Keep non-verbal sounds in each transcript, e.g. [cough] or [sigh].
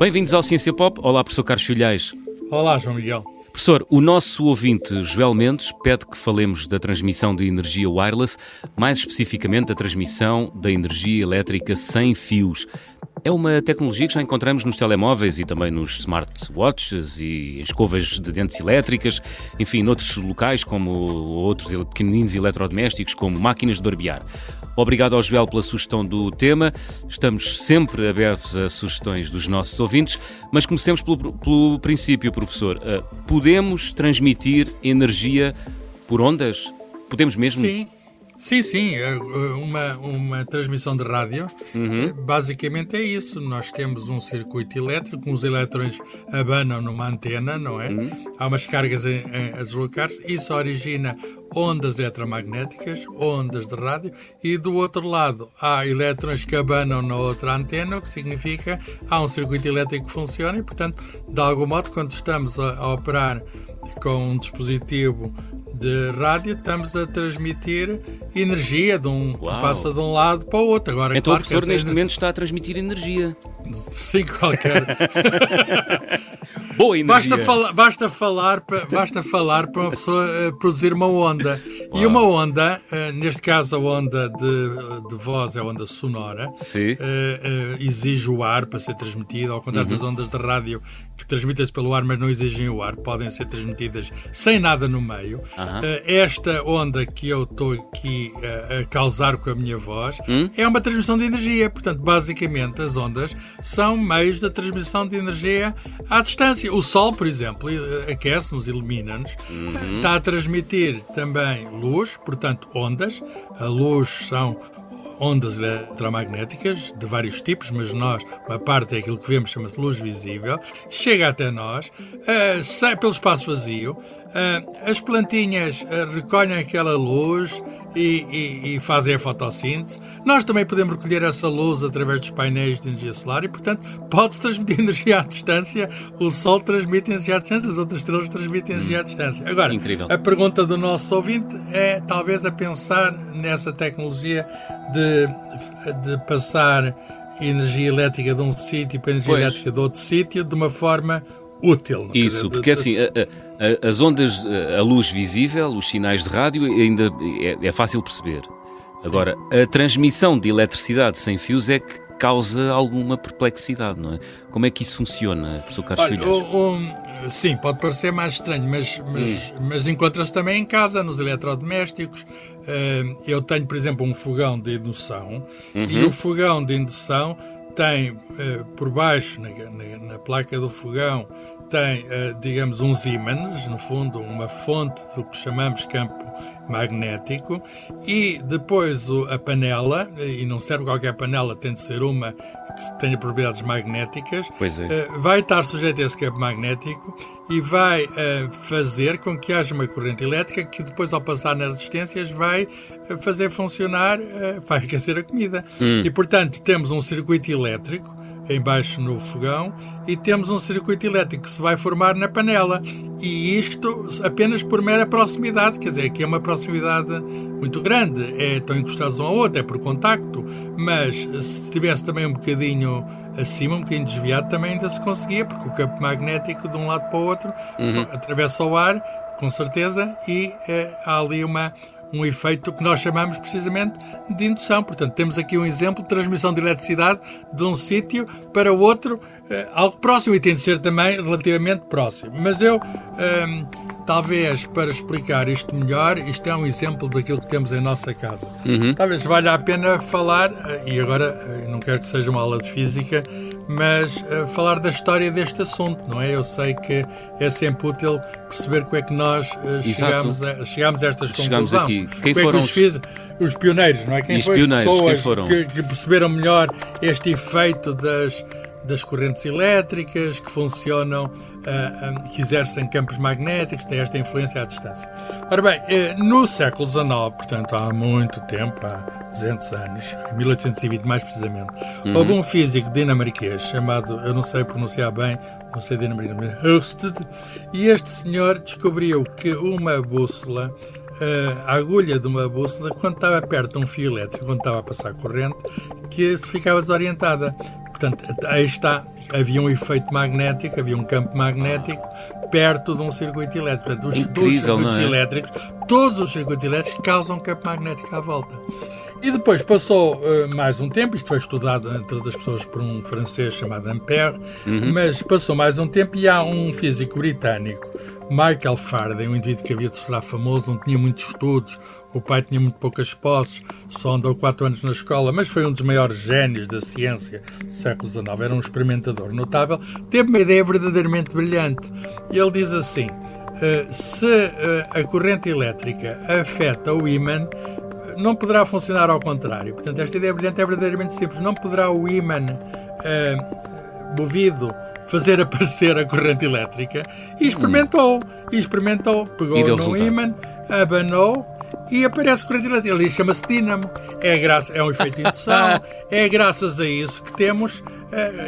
Bem-vindos ao Ciência Pop. Olá, professor Carlos Filhais. Olá, João Miguel. Professor, o nosso ouvinte Joel Mendes pede que falemos da transmissão de energia wireless, mais especificamente da transmissão da energia elétrica sem fios. É uma tecnologia que já encontramos nos telemóveis e também nos smartwatches e escovas de dentes elétricas, enfim, noutros locais como outros pequeninos eletrodomésticos, como máquinas de barbear. Obrigado ao Joel pela sugestão do tema. Estamos sempre abertos a sugestões dos nossos ouvintes, mas comecemos pelo, pelo princípio, professor. Uh, podemos transmitir energia por ondas? Podemos mesmo? Sim. Sim, sim, é, é, uma, uma transmissão de rádio, uhum. É, basicamente é isso. Nós temos um circuito elétrico, os eletrões abanam numa antena, não é? Uhum. Há umas cargas a, a deslocar-se, isso origina ondas eletromagnéticas, ondas de rádio, e do outro lado há eletrões que abanam na outra antena, o que significa há um circuito elétrico que funciona e, portanto, de algum modo, quando estamos a, a operar com um dispositivo de rádio, estamos a transmitir energia de um, que passa de um lado para o outro. Agora, então claro o professor neste momento está a transmitir energia. Sim, qualquer. [laughs] Boa energia. Basta, fala, basta, falar, para, basta falar para uma pessoa uh, produzir uma onda. Uau. E uma onda, uh, neste caso a onda de, de voz é a onda sonora, Sim. Uh, exige o ar para ser transmitida, ao contrário uhum. das ondas de rádio que transmitem-se pelo ar, mas não exigem o ar, podem ser transmitidas sem nada no meio. Uhum. esta onda que eu estou aqui a causar com a minha voz hum? é uma transmissão de energia. Portanto, basicamente, as ondas são meios da transmissão de energia à distância o Sol, por exemplo, eh, aquece-nos, ilumina-nos, uhum. está a transmitir também luz, portanto, ondas. A luz são ondas eletromagnéticas de vários tipos, mas nós, uma parte é aquilo que vemos, chama-se luz visível, chega até nós, uh, sai pelo espaço vazio, as plantinhas uh, recolhem aquela luz, e, e, e, fazem a fotossíntese. Nós também podemos recolher essa luz através dos painéis de energia solar e, portanto, pode-se transmitir [laughs] energia à distância. O Sol transmite energia à distância, as outras estrelas transmitem energia à distância. Agora, Incrível. a pergunta do nosso ouvinte é talvez a pensar nessa tecnologia de, de passar energia elétrica de um sítio para energia pois. elétrica de outro sítio de uma forma útil. Isso, dizer, porque de, assim, a, a, as ondas, a luz visível, os sinais de rádio, ainda é, é fácil perceber. Sim. Agora, a transmissão de eletricidade sem fios é que causa alguma perplexidade, não é? Como é que isso funciona, professor Carlos Olha, um, Sim, pode parecer mais estranho, mas, mas, hum. mas encontra-se também em casa, nos eletrodomésticos. Uh, eu tenho, por exemplo, um fogão de indução uhum. e o fogão de indução tem uh, por baixo, na, na, na, placa do fogão, tem, uh, digamos, uns ímãs, no fundo, uma fonte do que chamamos campo magnético, e depois a panela, e não serve qualquer panela, tem de ser uma que tenha propriedades magnéticas, é. uh, vai estar sujeito a esse campo magnético e vai uh, fazer com que haja uma corrente elétrica que depois, ao passar nas resistências, vai fazer funcionar, [laughs] vai aquecer a comida. Hum. E, portanto, temos um circuito elétrico embaixo no fogão e temos um circuito elétrico que se vai formar na panela. E isto apenas por mera proximidade, quer dizer, aqui é uma proximidade muito grande, é, estão encostados um ao outro, é por contacto, mas se estivesse também um bocadinho acima, um bocadinho desviado, também ainda se conseguia, porque o campo magnético de um lado para o outro uhum. atravessa o ar, com certeza, e é, há ali uma um efeito que nós chamamos precisamente de indução. Portanto, temos aqui um exemplo de transmissão de eletricidade de um sítio para outro, eh, algo próximo e tem de ser também relativamente próximo. Mas eu, ehm, talvez para explicar isto melhor, isto é um exemplo daquilo que temos em nossa casa. Uhum. Talvez valha a pena falar, eh, e agora eh, não quero que seja uma aula de física, mas uh, falar da história deste assunto, não é? Eu sei que é sempre útil perceber como é que nós uh, chegamos, a, chegamos a estas chegamos conclusões. Aqui. Quem como foram é que os, os pioneiros, não é? Quem foram as pessoas que, que perceberam melhor este efeito das das correntes elétricas que funcionam, uh, que exercem campos magnéticos, têm esta influência à distância. Ora bem, uh, no século XIX, portanto há muito tempo, há 200 anos, em 1820 mais precisamente, uhum. houve um físico dinamarquês chamado, eu não sei pronunciar bem, não sei dinamarquês, Ørsted, e este senhor descobriu que uma bússola a agulha de uma bússola, quando estava perto de um fio elétrico, quando estava a passar corrente, que se ficava desorientada. Portanto, aí está, havia um efeito magnético, havia um campo magnético perto de um circuito elétrico. Portanto, os, Incrível, circuitos é? elétricos, todos os circuitos elétricos causam um campo magnético à volta. E depois passou uh, mais um tempo, isto foi estudado entre outras pessoas por um francês chamado Ampère, uhum. mas passou mais um tempo e há um físico britânico, Michael Faraday, um indivíduo que havia de se tornar famoso, não tinha muitos estudos, o pai tinha muito poucas posses, só andou quatro anos na escola, mas foi um dos maiores génios da ciência do século XIX, era um experimentador notável, teve uma ideia verdadeiramente brilhante. Ele diz assim, uh, se uh, a corrente elétrica afeta o ímã, não poderá funcionar ao contrário. Portanto, esta ideia brilhante é verdadeiramente simples. Não poderá o ímã uh, movido fazer aparecer a corrente elétrica. E experimentou. E experimentou. Pegou e no ímã, abanou e aparece corrente elétrica. Ali chama-se dínamo. É, graça, é um efeito de indução. [laughs] é graças a isso que temos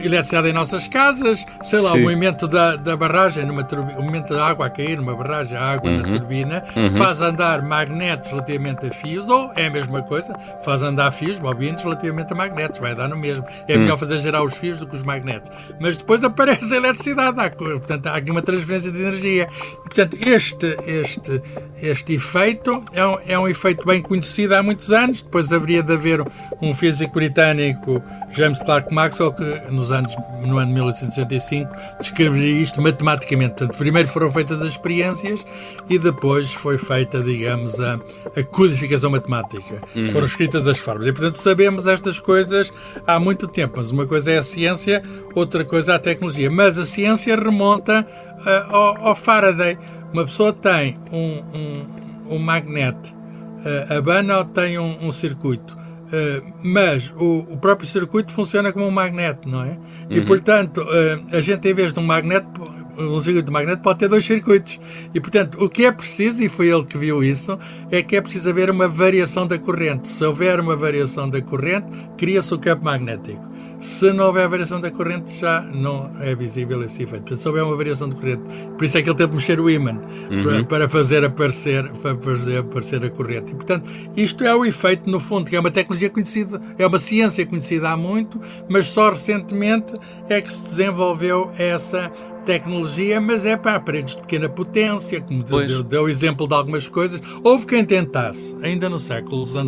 eletricidade em nossas casas, sei lá, Sim. o movimento da, da barragem, numa turbina, o movimento da água a cair numa barragem, a água uhum. na turbina, uhum. faz andar magnetos relativamente a fios, ou é a mesma coisa, faz andar fios, bobinas relativamente a magnetos, vai dar no mesmo. É uhum. melhor fazer gerar os fios do que os magnetos. Mas depois [laughs] aparece a eletricidade, há, portanto, há aqui uma transferência de energia. Portanto, este, este, este efeito é um, é um efeito bem conhecido há muitos anos, depois haveria de haver um físico britânico, James Clerk Maxwell, que nos anos, no ano de 1865, descreveria isto matematicamente. Portanto, primeiro foram feitas as experiências e depois foi feita, digamos, a, a codificação matemática. Uhum. Foram escritas as fórmulas. E, portanto, sabemos estas coisas há muito tempo. Mas uma coisa é a ciência, outra coisa é a tecnologia. Mas a ciência remonta uh, ao, ao, Faraday. Uma pessoa tem um, um, um magnete, uh, abana ou tem um, um circuito Uh, mas o, o, próprio circuito funciona como um magneto, não é? E, uhum. portanto, uh, a gente, em vez de um magneto, um circuito de magneto pode ter dois circuitos. E, portanto, o que é preciso, e foi ele que viu isso, é que é preciso haver uma variação da corrente. Se houver uma variação da corrente, cria-se o campo magnético. Se não houver variação da corrente, já não é visível esse efeito. Portanto, se houver uma variação de corrente, por isso é que ele tem de mexer o ímã uhum. para, para, fazer aparecer, para fazer aparecer a corrente. E, portanto, isto é o efeito, no fundo, que é uma tecnologia conhecida, é uma ciência conhecida há muito, mas só recentemente é que se desenvolveu essa tecnologia, mas é para aparelhos de pequena potência, como deu, deu, exemplo de algumas coisas. Houve quem tentasse, ainda no século XIX,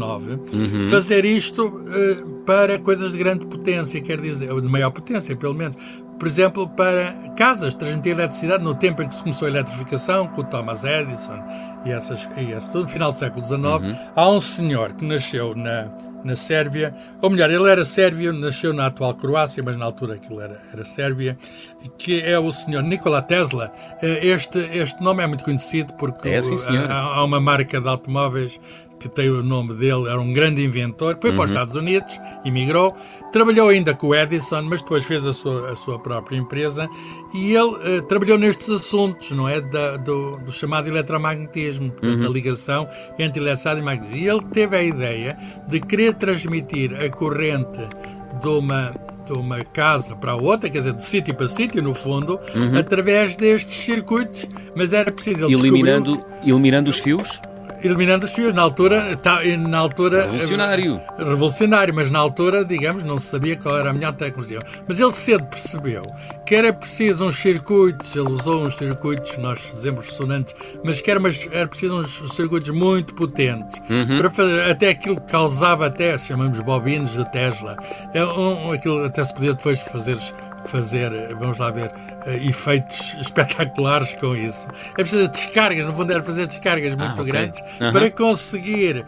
uhum. fazer isto uh, para coisas de grande potência, quer dizer, ou de maior potência, pelo menos. Por exemplo, para casas, transmitir eletricidade no tempo em que se começou a eletrificação, com o Thomas Edison e essas, e essas no final do século XIX. Uhum. Há um senhor que nasceu na na Sérvia, ou melhor, ele era sérvio, nasceu na atual Croácia, mas na altura aquilo era, era Sérvia, que é o senhor Nikola Tesla. Eh, este, este nome é muito conhecido porque é, sim, há, há uma marca de automóveis que tem o nome dele, era um grande inventor, foi uhum. para os uhum. Estados Unidos, emigrou, trabalhou ainda com o Edison, mas depois fez a sua, a sua própria empresa e ele uh, trabalhou nestes assuntos, não é? Da, do, do, chamado eletromagnetismo, portanto, uhum. da ligação entre eletricidade e magnetismo. E ele teve a ideia de querer transmitir a corrente de uma de uma casa para a outra, quer dizer, de sítio para sítio, no fundo, uhum. através destes circuitos, mas era preciso ele eliminando, eliminando os fios? Eliminando os fios. Na altura, tá, na altura. Revolucionário. Revolucionário, mas na altura, digamos, não se sabia qual era a melhor tecnologia. Mas ele cedo percebeu que era preciso uns circuitos, ele usou uns circuitos, nós dizemos ressonantes, mas que era, mas era preciso uns circuitos muito potentes uhum. para fazer até aquilo que causava até, chamamos bobinas de Tesla. É um, aquilo até se podia depois fazer fazer, vamos lá ver, uh, efeitos [laughs] espetaculares com isso. É preciso descargas, no fundo era fazer descargas ah, muito okay. grandes uh -huh. para conseguir uh,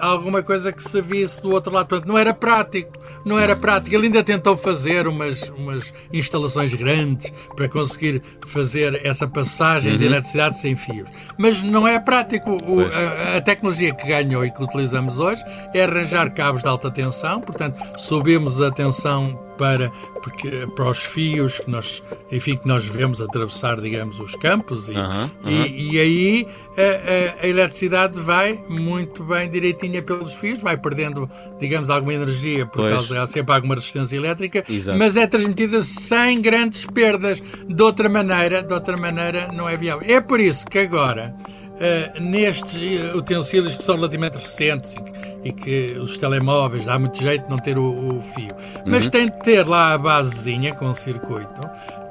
alguma coisa que se visse do outro lado. Portanto, não era prático, não era prático. Ele ainda tentou fazer umas, umas instalações grandes para conseguir fazer essa passagem -huh. de uhum. eletricidade sem fios. Mas não é prático. O, a, a, tecnologia que ganhou e que utilizamos hoje é arranjar cabos de alta tensão, portanto, subimos a tensão para, porque, para os fios que nós, enfim, que nós vemos atravessar, digamos, os campos e, e, e, aí a, a, a, eletricidade vai muito bem direitinha pelos fios, vai perdendo, digamos, alguma energia por pois. causa há sempre alguma resistência elétrica, Exato. mas é transmitida sem grandes perdas. De outra maneira, de outra maneira não é viável. É por isso que agora uh, nestes utensílios que são relativamente recentes e que, e que, os telemóveis dá muito jeito de não ter o, o fio. Mas uhum. tem de ter lá a basezinha com o circuito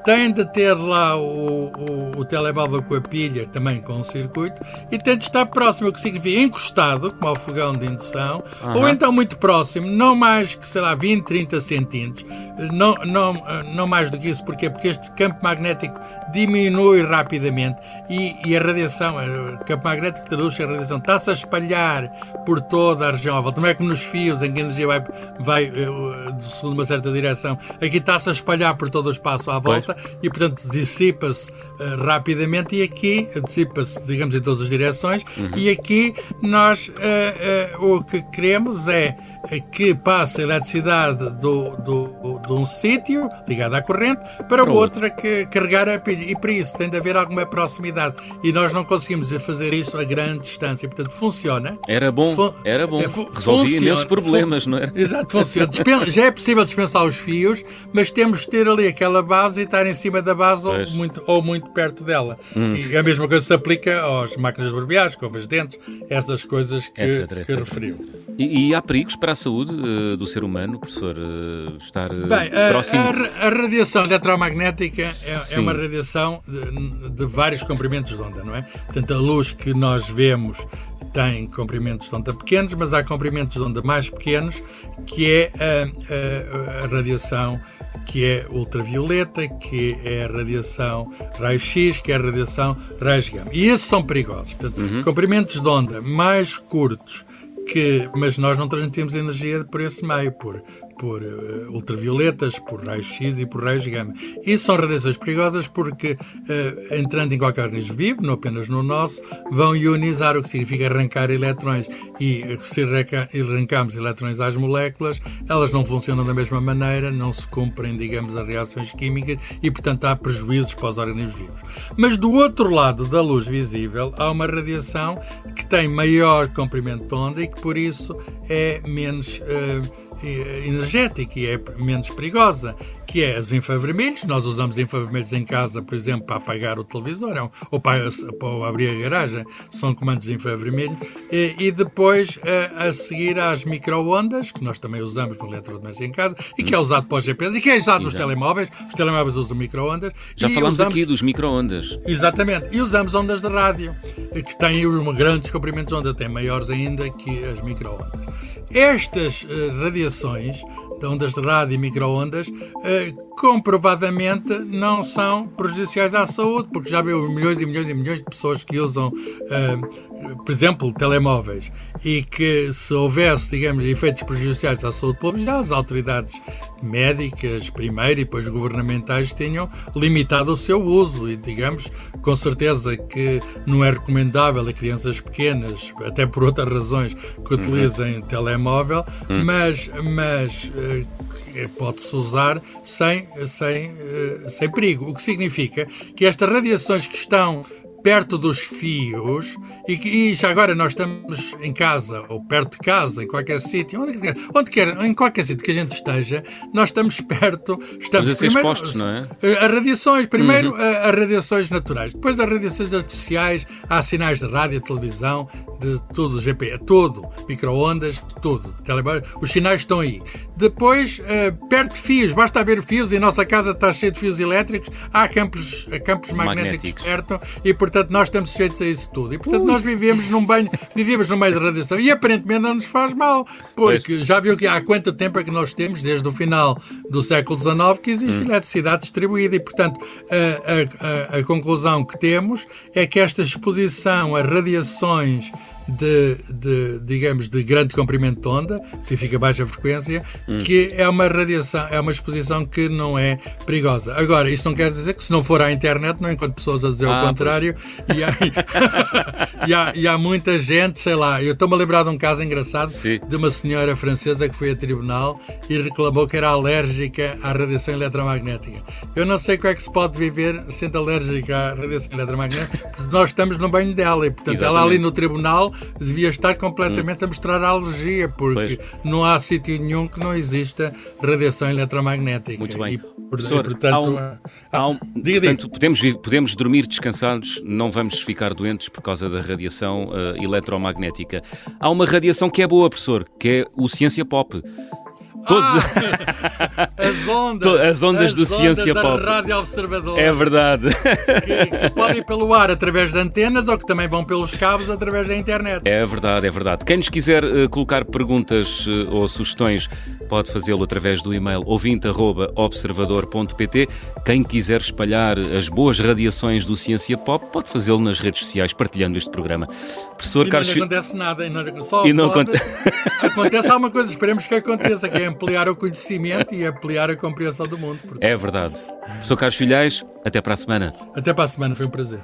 tem de ter lá o, o, o telemóvel com a pilha, também com o circuito, e tem de estar próximo, o que significa encostado, como ao fogão de indução, uhum. ou então muito próximo, não mais que, sei lá, 20, 30 centímetros, não, não, não mais do que isso, porquê? Porque este campo magnético diminui rapidamente. E, e a radiação, o campo magnético traduz a radiação, está-se a espalhar por toda a região à volta, não é como nos fios em que a energia vai, vai uh, segundo uma certa direção, aqui está-se a espalhar por todo o espaço à volta, pois. e portanto dissipa-se uh, rapidamente. E aqui dissipa-se, digamos, em todas as direções. Uhum. e aqui nós uh, o que queremos é que passa a eletricidade do, do, de um sítio ligado à corrente para o outro que carregar a pilha. E para isso tem de haver alguma proximidade. E nós não conseguimos fazer isso a grande distância. Portanto, funciona. Era bom, Fun era bom. É, Resolvia imensos problemas, não era? Exato, funciona. [laughs] Já é possível dispensar os fios, mas temos de ter ali aquela base e estar em cima da base ou muito, ou muito perto dela. Hum. E a mesma coisa se aplica às máquinas de barbear, escovas de dentes, essas coisas que, etc, que etc, referiu. E, e, há perigos para a saúde uh, do ser humano, professor, uh, estar uh, Bem, próximo? A, a, radiação eletromagnética é, é uma radiação de, de, vários comprimentos de onda, não é? Portanto, a luz que nós vemos tem comprimentos de onda pequenos, mas há comprimentos de onda mais pequenos, que é a, a, a radiação que é ultravioleta, que é a radiação raio-x, que é a radiação raios-gama. E esses são perigosos. Portanto, uhum. comprimentos de onda mais curtos, que, mas nós não transmitimos energia por esse meio, por por uh, ultravioletas, por raios-x e por raios-gama. Isso são radiações perigosas porque, uh, entrando em qualquer organismo vivo, não apenas no nosso, vão ionizar, o que significa arrancar eletrões. E uh, se arrancamos eletrões às moléculas, elas não funcionam da mesma maneira, não se cumprem, digamos, as reações químicas e, portanto, há prejuízos para os organismos vivos. Mas do outro lado da luz visível, há uma radiação que tem maior comprimento de onda e que, por isso, é menos. Uh, energética e é menos perigosa, que é os infravermelhos. Nós usamos infravermelhos em casa, por exemplo, para apagar o televisor é ou para, para abrir a garagem. São comandos infravermelhos. E, e depois, a, a, seguir às microondas, que nós também usamos no eletrodoméstico em casa, e que é usado para os GPS, e que é usado nos telemóveis. Os telemóveis usam microondas. Já falamos usamos, aqui dos microondas. Exatamente. E usamos ondas de rádio, que têm grandes comprimentos de onda, têm maiores ainda que as microondas. Estas uh, radiações de ondas de rádio e microondas uh, comprovadamente não são prejudiciais à saúde, porque já viu milhões e milhões e milhões de pessoas que usam, uh, por exemplo, telemóveis e que se houvesse, digamos, efeitos prejudiciais à saúde pública, já as autoridades médicas, primeiro, e depois governamentais, tenham limitado o seu uso e, digamos, com certeza que não é recomendável a crianças pequenas, até por outras razões, que uhum. utilizem uhum. telemóvel, uhum. mas, mas uh, pode-se usar sem, sem, uh, sem perigo. O que significa que estas radiações que estão perto dos fios e, e, já agora nós estamos em casa ou perto de casa, em qualquer sítio, onde, onde quer, em qualquer sítio que a gente esteja, nós estamos perto, estamos a primeiro, expostos, não é? A radiações, primeiro uhum. a, a, radiações naturais, depois as radiações artificiais, há sinais de rádio, televisão, de tudo, GP, tudo, microondas, tudo, os sinais estão aí. Depois, uh, perto de fios, basta haver fios e a nossa casa está cheia de fios elétricos, há campos, campos magnéticos, magnéticos perto e, portanto, portanto nós estamos sujeitos a isso tudo. E portanto nós vivemos num banho, vivemos no meio da radiação e aparentemente não nos faz mal, porque já viu que há quanto tempo é que nós temos, desde o final do século XIX, que existe hum. eletricidade distribuída e portanto a, a, a, a conclusão que temos é que esta exposição a radiações de, de, digamos, de grande comprimento de onda, significa baixa frequência, hum. que é uma radiação, é uma exposição que não é perigosa. Agora, isso não quer dizer que se não for à internet, não encontro pessoas a dizer ah, o contrário, e há, [laughs] e, há, e há, muita gente, sei lá, eu estou-me a lembrar de um caso engraçado Sim. de uma senhora francesa que foi a tribunal e reclamou que era alérgica à radiação eletromagnética. Eu não sei como é que se pode viver sendo alérgica à radiação eletromagnética, porque nós estamos no banho dela e, portanto, Exatamente. ela ali no tribunal devia estar completamente a mostrar a alergia, porque pois. não há sítio nenhum que não exista radiação eletromagnética. Muito bem. E, Professor, portanto, há um, há um, diga, portanto diga. Podemos, podemos dormir descansados, não vamos ficar doentes por causa da radiação uh, eletromagnética. Há uma radiação que é boa, professor, que é o ciência pop. Todos... Ah, [laughs] as ondas, as ondas do Ciência da Pop. Rádio Observador. É verdade. Que, que, podem ir pelo ar através de antenas ou que também vão pelos cabos através da internet. É verdade, é verdade. Quem nos quiser uh, colocar perguntas uh, ou sugestões pode fazê-lo através do e-mail ouvinte.observador.pt. Quem quiser espalhar as boas radiações do Ciência Pop pode fazê-lo nas redes sociais partilhando este programa. Professor e Carlos... não acontece nada. E não, só e não pode... acontece [laughs] alguma coisa. Esperemos que aconteça, que é ampliar o conhecimento e ampliar a compreensão do mundo. Portanto. É verdade. Professor Carlos Filhais, até para a semana. Até para a semana, foi um prazer.